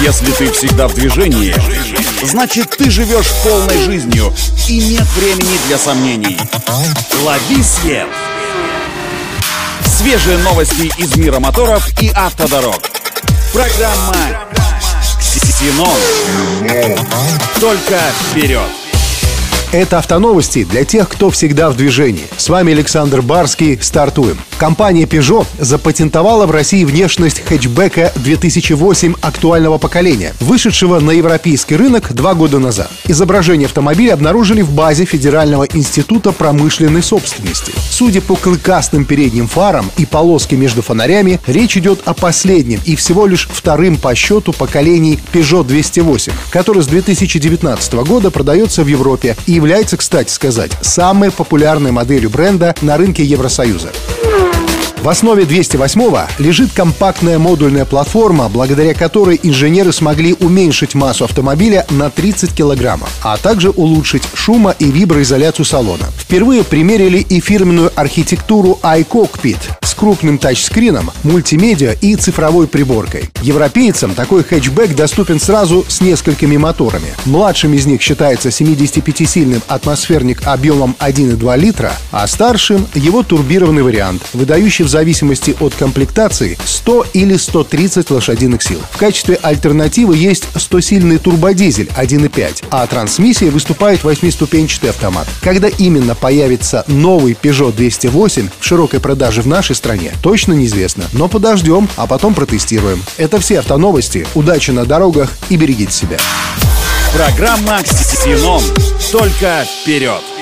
Если ты всегда в движении, значит ты живешь полной жизнью и нет времени для сомнений. Лови свет! Свежие новости из мира моторов и автодорог. Программа «Ксенон». Только вперед! Это автоновости для тех, кто всегда в движении. С вами Александр Барский. Стартуем. Компания Peugeot запатентовала в России внешность хэтчбека 2008 актуального поколения, вышедшего на европейский рынок два года назад. Изображение автомобиля обнаружили в базе Федерального института промышленной собственности. Судя по клыкастым передним фарам и полоске между фонарями, речь идет о последнем и всего лишь вторым по счету поколений Peugeot 208, который с 2019 года продается в Европе и является, кстати сказать, самой популярной моделью бренда на рынке Евросоюза. В основе 208 лежит компактная модульная платформа, благодаря которой инженеры смогли уменьшить массу автомобиля на 30 килограммов, а также улучшить шумо- и виброизоляцию салона. Впервые примерили и фирменную архитектуру iCockpit, крупным тачскрином, мультимедиа и цифровой приборкой. Европейцам такой хэтчбэк доступен сразу с несколькими моторами. Младшим из них считается 75-сильным атмосферник объемом 1,2 литра, а старшим — его турбированный вариант, выдающий в зависимости от комплектации 100 или 130 лошадиных сил. В качестве альтернативы есть 100-сильный турбодизель 1,5, а трансмиссия выступает восьмиступенчатый автомат. Когда именно появится новый Peugeot 208 в широкой продаже в нашей стране, стране? Точно неизвестно, но подождем, а потом протестируем. Это все автоновости. Удачи на дорогах и берегите себя. Программа «Ксеном». Только вперед!